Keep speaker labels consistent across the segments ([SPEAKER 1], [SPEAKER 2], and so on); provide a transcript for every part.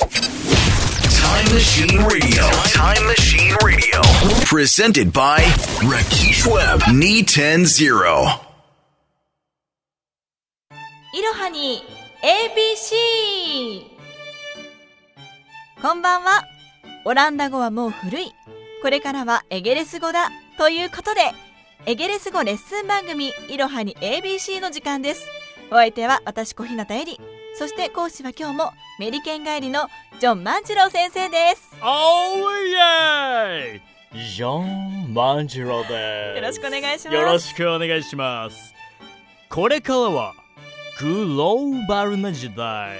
[SPEAKER 1] Time Machine Radio. Time Machine Radio. Presented by Rakesh Webb. Knee 10 0.
[SPEAKER 2] いろはに ABC こんばんはオランダ語はもう古いこれからはエゲレス語だということでエゲレス語レッスン番組いろはに ABC の時間ですお相手は私小日向恵里そして講師は今日もメリケン帰りのジョン万次郎先生です。
[SPEAKER 3] おーイエーイジョン万次郎です。
[SPEAKER 2] よろしくお願いします。
[SPEAKER 3] よろしくお願いします。これからはグローバルな時代。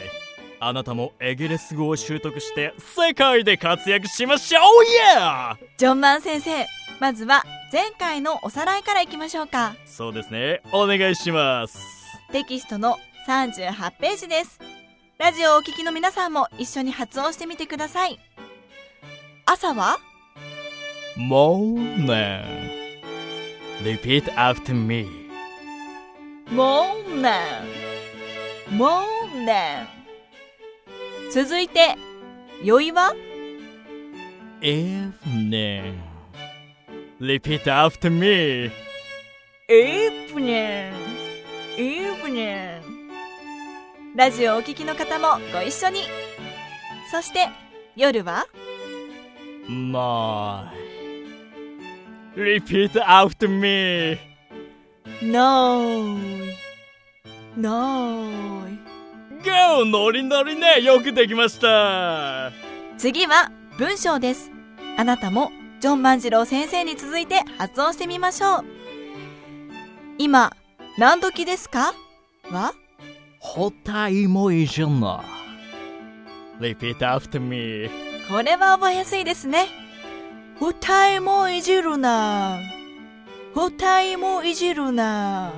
[SPEAKER 3] あなたもエゲレス語を習得して世界で活躍しましょう。イエー
[SPEAKER 2] ジョン万先生まずは前回のおさらいからいきましょうか。
[SPEAKER 3] そうですね。お願いします。
[SPEAKER 2] テキストの38ページですラジオをお聞きの皆さんも一緒に発音してみてください朝は
[SPEAKER 3] Morning Repeat after me
[SPEAKER 2] morning morning 続いて酔いは
[SPEAKER 3] Evening Repeat after me
[SPEAKER 2] evening evening ラジオをお聞きの方もご一緒に。そして夜は
[SPEAKER 3] ？My Repeat after me.
[SPEAKER 2] No no
[SPEAKER 3] ゴーノリノリねよくできました
[SPEAKER 2] 次は文章です。あなたもジョン万次郎先生に続いて発音してみましょう。今何時ですか？は？
[SPEAKER 3] ホタイもいいじゃない Repeat after me.
[SPEAKER 2] これは覚えやすいですね。ホタイもいじるなホタイもいじるな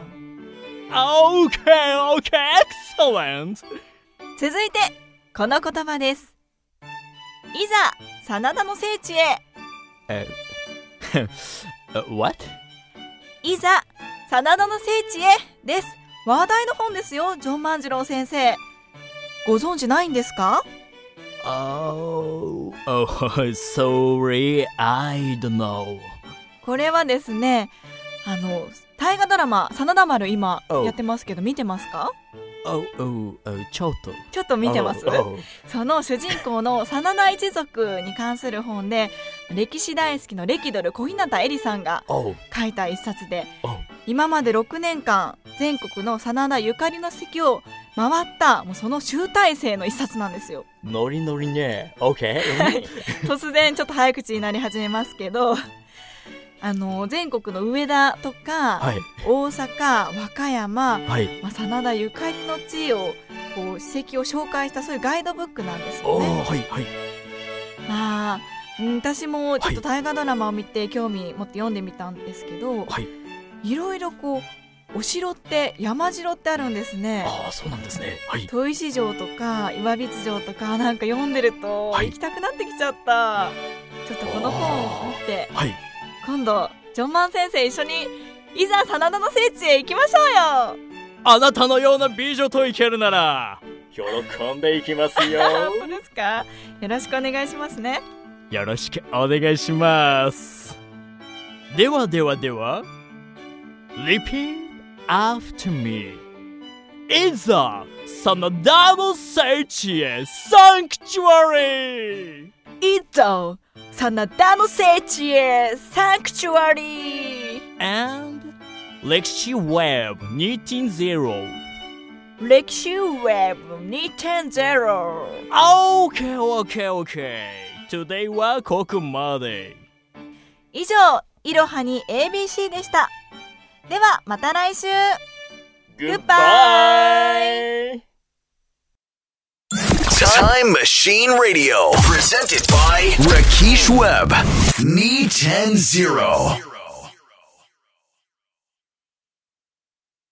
[SPEAKER 3] OK OK excellent.
[SPEAKER 2] 続いてこの言葉です。いざ真田の聖地へ。
[SPEAKER 3] え What?
[SPEAKER 2] いざ真田の聖地へです話題の本ですよジョン万次郎先生ご存知ないんですか
[SPEAKER 3] ？Oh, oh, sorry, I don't know.
[SPEAKER 2] これはですねあの大河ドラマ「真田丸」今
[SPEAKER 3] Oh.
[SPEAKER 2] やってますけど見てますか
[SPEAKER 3] ？Oh, oh, oh, ちょっと。
[SPEAKER 2] ちょっと見てます、
[SPEAKER 3] Oh, oh.
[SPEAKER 2] その主人公の真田一族に関する本で歴史大好きの歴ドル小日向恵里さんが
[SPEAKER 3] Oh,
[SPEAKER 2] 書いた一冊で
[SPEAKER 3] oh.
[SPEAKER 2] 今まで6年間全国の真田ゆかりの席を回ったもうその集大成の一冊なんですよ
[SPEAKER 3] ノリノリね。OK?
[SPEAKER 2] 突然ちょっと早口になり始めますけど あの全国の上田とか、
[SPEAKER 3] はい。
[SPEAKER 2] 大阪和歌山、
[SPEAKER 3] はい。
[SPEAKER 2] まあ、真田ゆかりの地をこう史跡を紹介したそういうガイドブックなんですよね。
[SPEAKER 3] はい、はい。
[SPEAKER 2] まあうん私もちょっと大河ドラマを見て興味持って読んでみたんですけど、
[SPEAKER 3] はい。
[SPEAKER 2] いろいろこうお城って山城ってあるんですね。
[SPEAKER 3] ああ、そうなんですね。はい。
[SPEAKER 2] 砥石城とか岩櫃城とかなんか読んでると
[SPEAKER 3] はい
[SPEAKER 2] 行きたくなってきちゃった、ちょっとこの本を持って
[SPEAKER 3] はい。
[SPEAKER 2] 今度ジョンマン先生一緒にいざ真田の聖地へ行きましょうよ
[SPEAKER 3] あなたのような美女といけるなら、喜んでいきますよ。
[SPEAKER 2] 本当ですか？よろしくお願いしますね
[SPEAKER 3] よろしくお願いします。ではではでは、リー
[SPEAKER 2] いざ真田の聖地へサンクチュアリー
[SPEAKER 3] and 歴史 Web 2.0
[SPEAKER 2] 歴史ウェブ2.0
[SPEAKER 3] OK OK OK Today はここまで
[SPEAKER 2] 以上いろはに ABC でしたではまた来週
[SPEAKER 3] Goodbye
[SPEAKER 1] Time Machine Radio. Presented by Rakesh Webb. Knee 10 0.